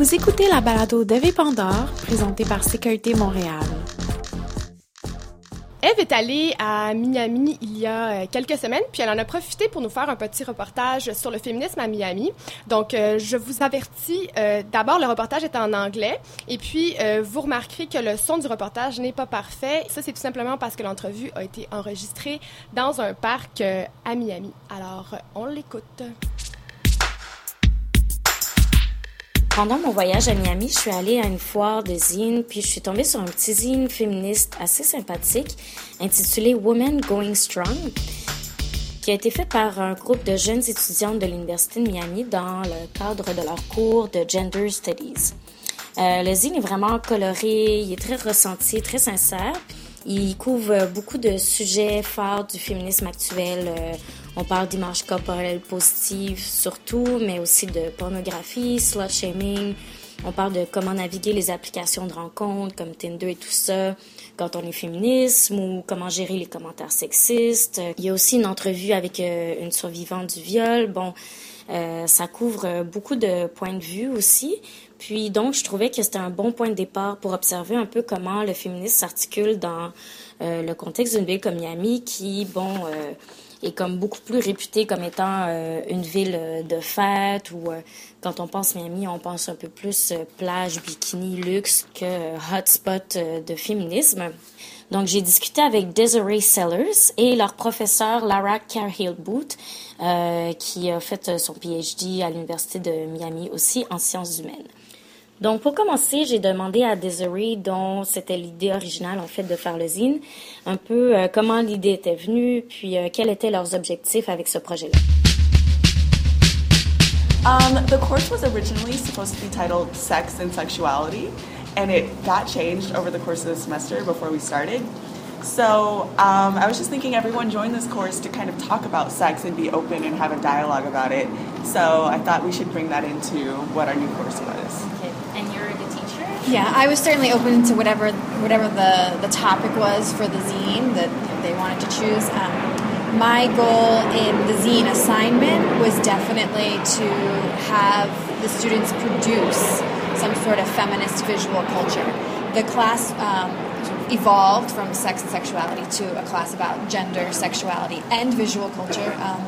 Vous écoutez la balado d'Eve Pandore, présentée par Sécurité Montréal. Eve est allée à Miami il y a euh, quelques semaines, puis elle en a profité pour nous faire un petit reportage sur le féminisme à Miami. Donc, euh, je vous avertis, euh, d'abord, le reportage est en anglais, et puis vous remarquerez que le son du reportage n'est pas parfait. Ça, c'est tout simplement parce que l'entrevue a été enregistrée dans un parc à Miami. Alors, on l'écoute. Pendant mon voyage à Miami, je suis allée à une foire de zine, puis je suis tombée sur un petit zine féministe assez sympathique intitulé Women Going Strong, qui a été fait par un groupe de jeunes étudiantes de l'Université de Miami dans le cadre de leur cours de Gender Studies. Euh, le zine est vraiment coloré, il est très ressenti, très sincère. Il couvre beaucoup de sujets forts du féminisme actuel. Euh, on parle d'images corporelles positives surtout, mais aussi de pornographie, slut shaming. On parle de comment naviguer les applications de rencontres comme Tinder et tout ça quand on est féminisme ou comment gérer les commentaires sexistes. Il y a aussi une entrevue avec euh, une survivante du viol. Bon, euh, ça couvre beaucoup de points de vue aussi. Puis donc, je trouvais que c'était un bon point de départ pour observer un peu comment le féminisme s'articule dans euh, le contexte d'une ville comme Miami, qui, bon, euh, est comme beaucoup plus réputée comme étant euh, une ville de fête ou quand on pense Miami, on pense un peu plus plage, bikini, luxe que hotspot de féminisme. Donc, j'ai discuté avec Desiree Sellers et leur professeur Lara Carhill-Booth, qui a fait son PhD à l'Université de Miami aussi en sciences humaines. Donc, pour commencer, j'ai demandé à Desiree, dont c'était l'idée originale, en fait, de faire le zine, un peu euh, comment l'idée était venue, puis euh, quels étaient leurs objectifs avec ce projet-là. Um, the course was originally supposed to be titled Sex and Sexuality, and it got changed over the course of the semester before we started. So um, I was just thinking everyone join this course to kind of talk about sex and be open and have a dialogue about it. So I thought we should bring that into what our new course was. Yeah, I was certainly open to whatever whatever the, the topic was for the zine that they wanted to choose. Um, my goal in the zine assignment was definitely to have the students produce some sort of feminist visual culture. The class um, evolved from sex and sexuality to a class about gender, sexuality, and visual culture. Um,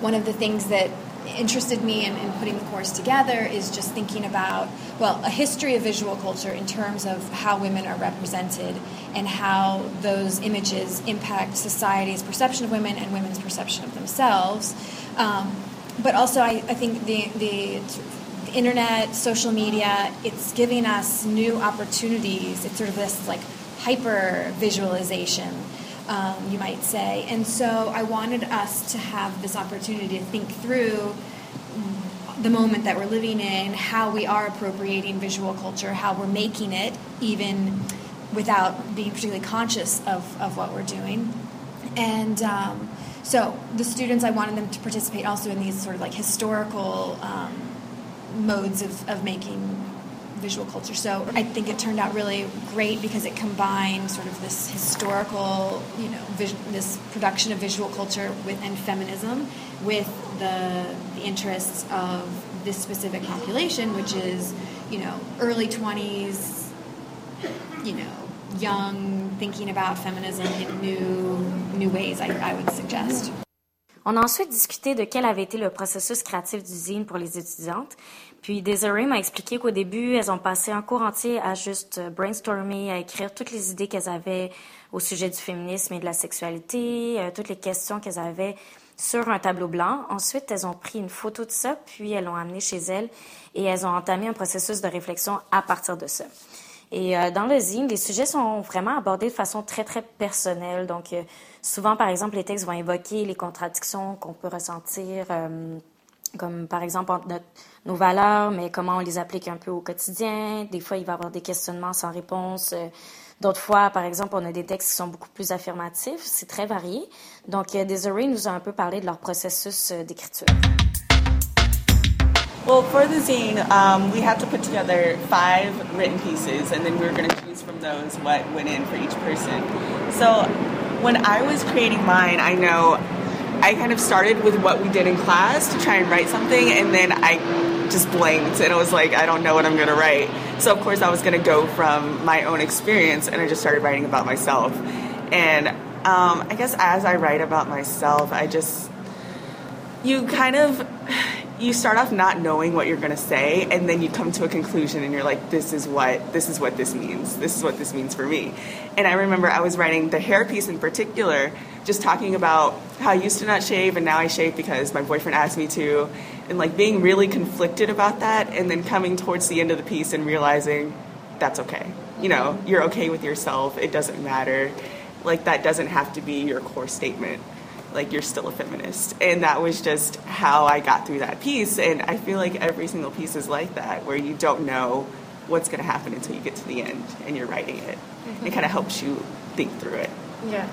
one of the things that interested me in, in, putting the course together is just thinking about, well, a history of visual culture in terms of how women are represented and how those images impact society's perception of women and women's perception of themselves. Um, but also, I, I think the, the, the internet, social media, it's giving us new opportunities. It's sort of this like hyper visualization um, you might say. And so I wanted us to have this opportunity to think through the moment that we're living in, how we are appropriating visual culture, how we're making it, even without being particularly conscious of, of what we're doing. And um, so the students, I wanted them to participate also in these sort of like historical um, modes of, of making visual culture. So I think it turned out really great because it combined sort of this historical, you know, this production of visual culture with and feminism with the, the interests of this specific population, which is, you know, early 20s, you know, young, thinking about feminism in new, new ways, I, I would suggest. On a ensuite discuté de quel avait été le processus créatif du zine pour les étudiantes. Puis Desiree m'a expliqué qu'au début, elles ont passé un cours entier à juste brainstormer, à écrire toutes les idées qu'elles avaient au sujet du féminisme et de la sexualité, euh, toutes les questions qu'elles avaient sur un tableau blanc. Ensuite, elles ont pris une photo de ça, puis elles l'ont amené chez elles et elles ont entamé un processus de réflexion à partir de ça. Et euh, dans le zine, les sujets sont vraiment abordés de façon très, très personnelle. Donc, euh, souvent, par exemple, les textes vont évoquer les contradictions qu'on peut ressentir, euh, comme par exemple entre nos valeurs, mais comment on les applique un peu au quotidien. Des fois, il va y avoir des questionnements sans réponse. D'autres fois, par exemple, on a des textes qui sont beaucoup plus affirmatifs. C'est très varié. Donc, Desiree nous a un peu parlé de leur processus d'écriture. Well, for the zine, um, we had to put together five written pieces, and then we were going to choose from those what went in for each person. So, when I was creating mine, I know I kind of started with what we did in class to try and write something, and then I just blanked and it was like I don't know what I'm gonna write. So of course I was gonna go from my own experience and I just started writing about myself. And um, I guess as I write about myself, I just you kind of you start off not knowing what you're going to say and then you come to a conclusion and you're like this is what this is what this means. This is what this means for me. And i remember i was writing the hair piece in particular just talking about how i used to not shave and now i shave because my boyfriend asked me to and like being really conflicted about that and then coming towards the end of the piece and realizing that's okay. You know you're okay with yourself. It doesn't matter. Like that doesn't have to be your core statement like you're still a feminist. And that was just how I got through that piece. And I feel like every single piece is like that, where you don't know what's going to happen until you get to the end and you're writing it. Mm-hmm. It kind of helps you think through it. Yeah.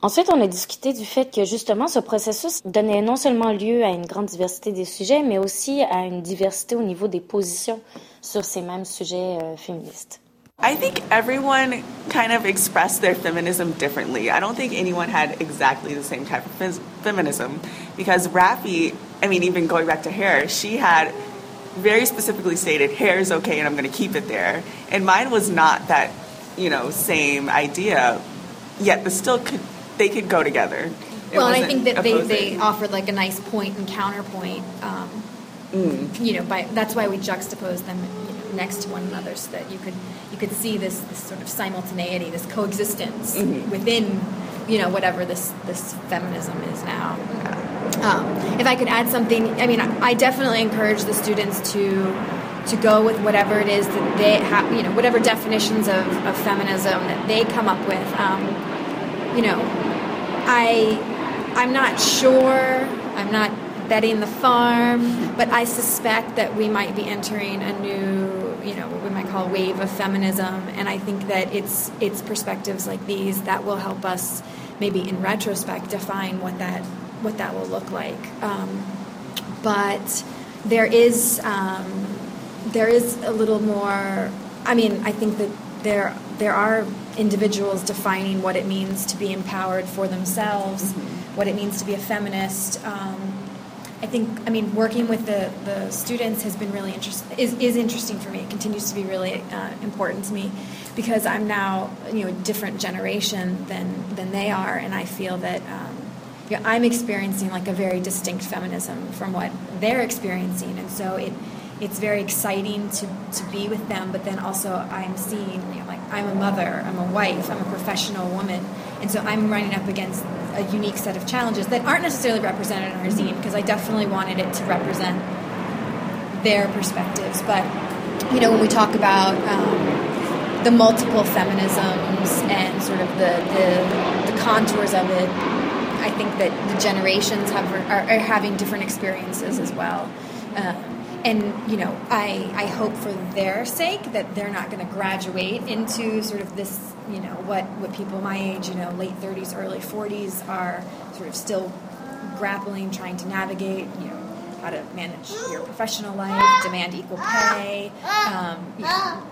Ensuite, on a discuté du fait que justement ce processus donnait non seulement lieu à une grande diversité des sujets, mais aussi à une diversité au niveau des positions sur ces mêmes sujets euh, féministes. I think everyone kind of expressed their feminism differently. I don't think anyone had exactly the same type of feminism because Raffi, I mean, even going back to hair, she had very specifically stated hair is okay and I'm going to keep it there. And mine was not that, you know, same idea, yet the still could they could go together. It well, and I think that they, they offered like a nice point and counterpoint. Um, mm. You know, by that's why we juxtaposed them next to one another so that you could you could see this, this sort of simultaneity, this coexistence mm-hmm. within you know whatever this this feminism is now. Um, if I could add something, I mean, I definitely encourage the students to to go with whatever it is that they have, you know, whatever definitions of, of feminism that they come up with. Um, you know, I I'm not sure. I'm not betting the farm, but I suspect that we might be entering a new, you know, what we might call a wave of feminism, and I think that it's it's perspectives like these that will help us, maybe in retrospect, define what that what that will look like. Um, but there is um, there is a little more. I mean, I think that there there are individuals defining what it means to be empowered for themselves, mm-hmm. what it means to be a feminist. Um, I think, I mean, working with the, the students has been really interesting, is, is interesting for me. It continues to be really uh, important to me because I'm now, you know, a different generation than, than they are, and I feel that um, you know, I'm experiencing like a very distinct feminism from what they're experiencing, and so it, it's very exciting to, to be with them, but then also I'm seeing, you know, like, I'm a mother, I'm a wife, I'm a professional woman, and so I'm running up against a unique set of challenges that aren't necessarily represented in our zine because I definitely wanted it to represent their perspectives. But you know, when we talk about um, the multiple feminisms and sort of the, the, the contours of it, I think that the generations have are, are having different experiences as well. Um, and you know I, I hope for their sake that they're not going to graduate into sort of this you know what what people my age you know late 30s early 40s are sort of still grappling trying to navigate you know how to manage your professional life demand equal pay um, you know,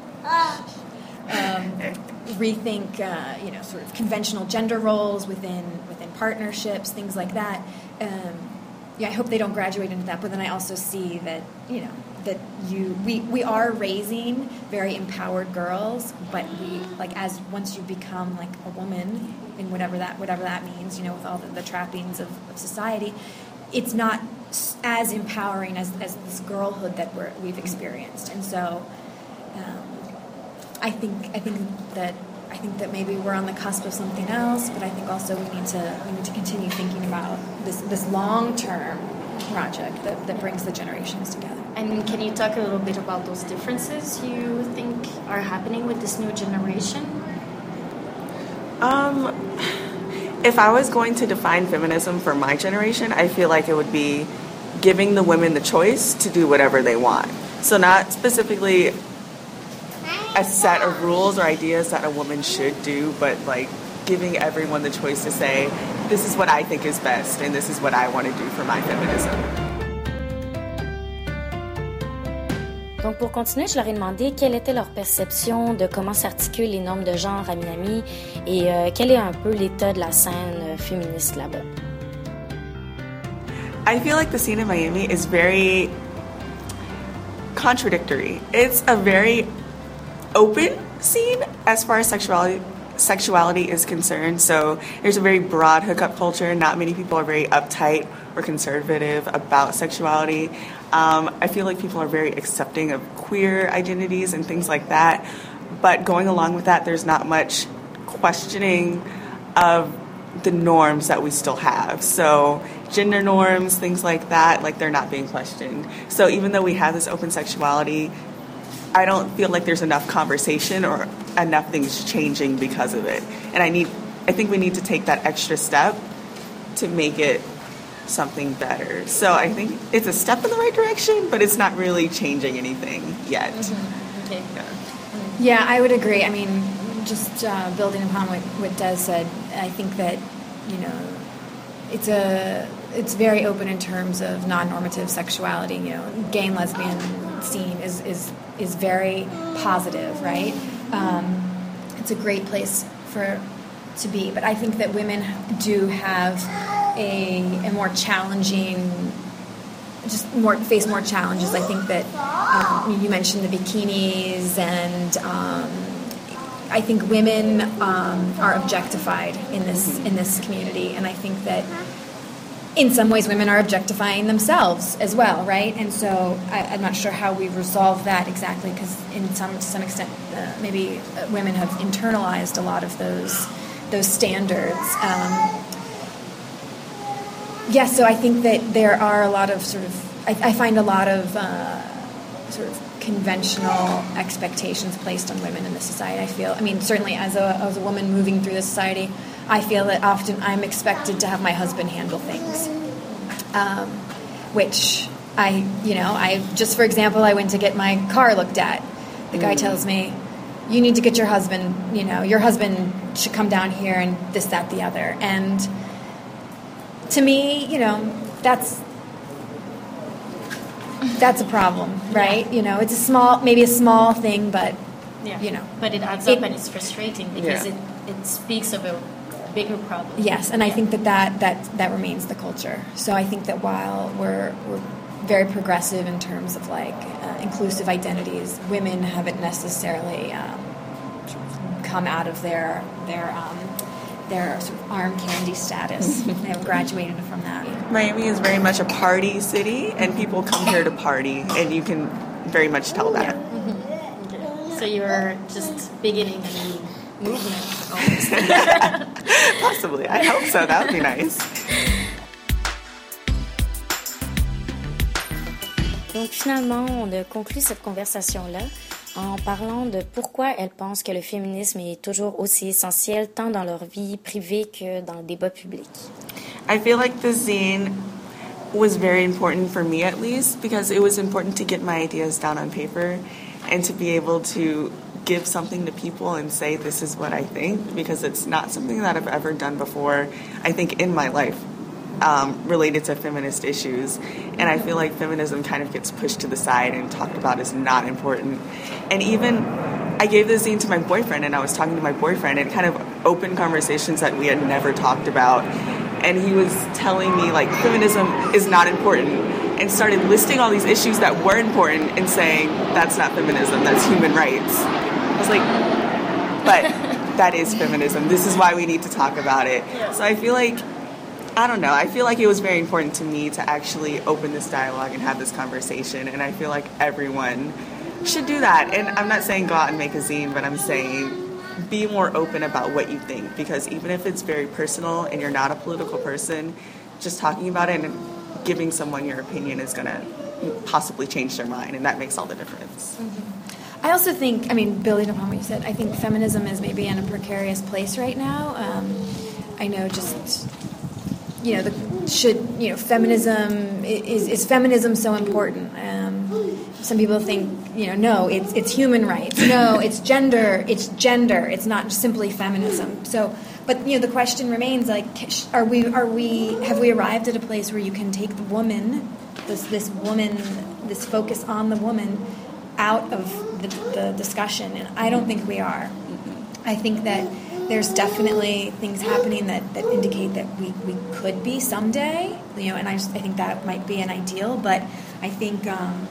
um, rethink uh, you know sort of conventional gender roles within within partnerships things like that. Um, yeah, I hope they don't graduate into that. But then I also see that you know that you we we are raising very empowered girls, but we like as once you become like a woman in whatever that whatever that means, you know, with all the, the trappings of, of society, it's not as empowering as, as this girlhood that we're, we've experienced. And so, um, I think I think that I think that maybe we're on the cusp of something else, but I think also we need to we need to continue thinking about this this long term project that, that brings the generations together. And can you talk a little bit about those differences you think are happening with this new generation? Um, if I was going to define feminism for my generation, I feel like it would be giving the women the choice to do whatever they want. So not specifically a set of rules or ideas that a woman should do, but like giving everyone the choice to say, this is what I think is best and this is what I want to do for my feminism. Donc, pour continuer, je leur ai demandé quelle était leur perception de comment s'articulent les normes de genre à Miami et euh, quel est un peu l'état de la scène euh, féministe là-bas. I feel like the scene in Miami is very contradictory. It's a very open scene as far as sexuality sexuality is concerned. So there's a very broad hookup culture. Not many people are very uptight or conservative about sexuality. Um, I feel like people are very accepting of queer identities and things like that. But going along with that, there's not much questioning of the norms that we still have. So gender norms, things like that, like they're not being questioned. So even though we have this open sexuality, I don't feel like there's enough conversation or enough things changing because of it. And I need I think we need to take that extra step to make it something better. So I think it's a step in the right direction, but it's not really changing anything yet. Mm-hmm. Okay. Yeah. yeah. I would agree. I mean, just uh, building upon what, what Des said, I think that, you know, it's a it's very open in terms of non-normative sexuality. You know, gay and lesbian scene is is is very positive, right? Um, it's a great place for to be. But I think that women do have a, a more challenging just more face more challenges. I think that um, you mentioned the bikinis, and um, I think women um, are objectified in this in this community, and I think that in some ways women are objectifying themselves as well, right? And so I, am not sure how we resolve that exactly because in some to some extent uh, maybe uh, women have internalized a lot of those those standards. Um, yes, yeah, so I think that there are a lot of sort of I, I find a lot of uh, sort of conventional expectations placed on women in the society. I feel I mean certainly as a as a woman moving through the society. I feel that often I'm expected to have my husband handle things, um, which I, you know, I just for example, I went to get my car looked at. The guy mm. tells me, "You need to get your husband. You know, your husband should come down here and this, that, the other." And to me, you know, that's that's a problem, right? Yeah. You know, it's a small, maybe a small thing, but yeah. you know, but it adds it, up and it's frustrating because yeah. it it speaks of a bigger problem. Yes, and I think that, that that that remains the culture. So I think that while we're we're very progressive in terms of like uh, inclusive identities, women haven't necessarily um, come out of their their um, their sort of arm candy status. they have graduated from that. Miami is very much a party city, and people come here to party, and you can very much tell that. Yeah. Mm-hmm. So you're just beginning movement Possibly. I hope so. That would be nice. Donc finalement, on a conclu cette conversation-là en parlant de pourquoi elles pensent que le féminisme est toujours aussi essentiel tant dans leur vie privée que dans le débat public. I feel like the zine was very important for me at least because it was important to get my ideas down on paper and to be able to give something to people and say this is what I think because it's not something that I've ever done before. I think in my life. Um, related to feminist issues, and I feel like feminism kind of gets pushed to the side and talked about as not important. And even I gave this zine to my boyfriend, and I was talking to my boyfriend, and kind of open conversations that we had never talked about. And he was telling me like feminism is not important, and started listing all these issues that were important and saying that's not feminism, that's human rights. I was like, but that is feminism. This is why we need to talk about it. So I feel like, I don't know, I feel like it was very important to me to actually open this dialogue and have this conversation. And I feel like everyone should do that. And I'm not saying go out and make a zine, but I'm saying be more open about what you think because even if it's very personal and you're not a political person, just talking about it and giving someone your opinion is going to possibly change their mind, and that makes all the difference. Mm-hmm. I also think, I mean, building upon what you said, I think feminism is maybe in a precarious place right now. Um, I know just, you know, the, should, you know, feminism, is, is feminism so important? Um, some people think, you know, no, it's, it's human rights. No, it's gender, it's gender. It's not simply feminism. So, but, you know, the question remains, like, are we, are we, have we arrived at a place where you can take the woman, this, this woman, this focus on the woman, out of the, the discussion, and I don't think we are. I think that there's definitely things happening that, that indicate that we, we could be someday, you know, and I, just, I think that might be an ideal, but I think um,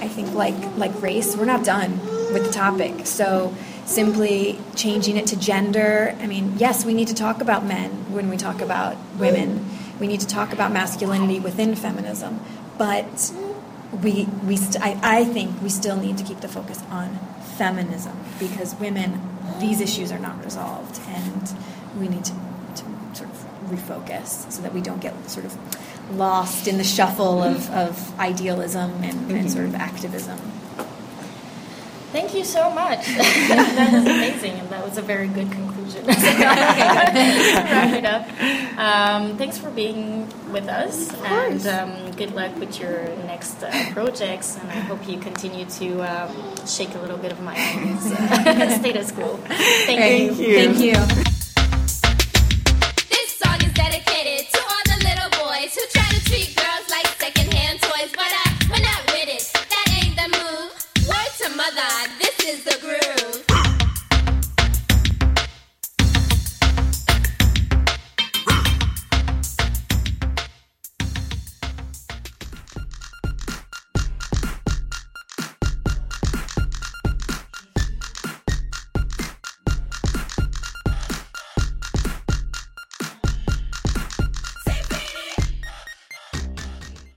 I think like like race, we're not done with the topic. So simply changing it to gender. I mean, yes, we need to talk about men when we talk about women. We need to talk about masculinity within feminism, but we we st- I, I think we still need to keep the focus on feminism because women these issues are not resolved and we need to, to sort of refocus so that we don't get sort of lost in the shuffle of, of idealism and, and sort of activism. Thank you so much. that was amazing, and that was a very good conclusion. wrap it up. Um, thanks for being with us, and um, good luck with your next uh, projects. And I hope you continue to um, shake a little bit of my uh, status quo. Thank, Thank you. Thank you.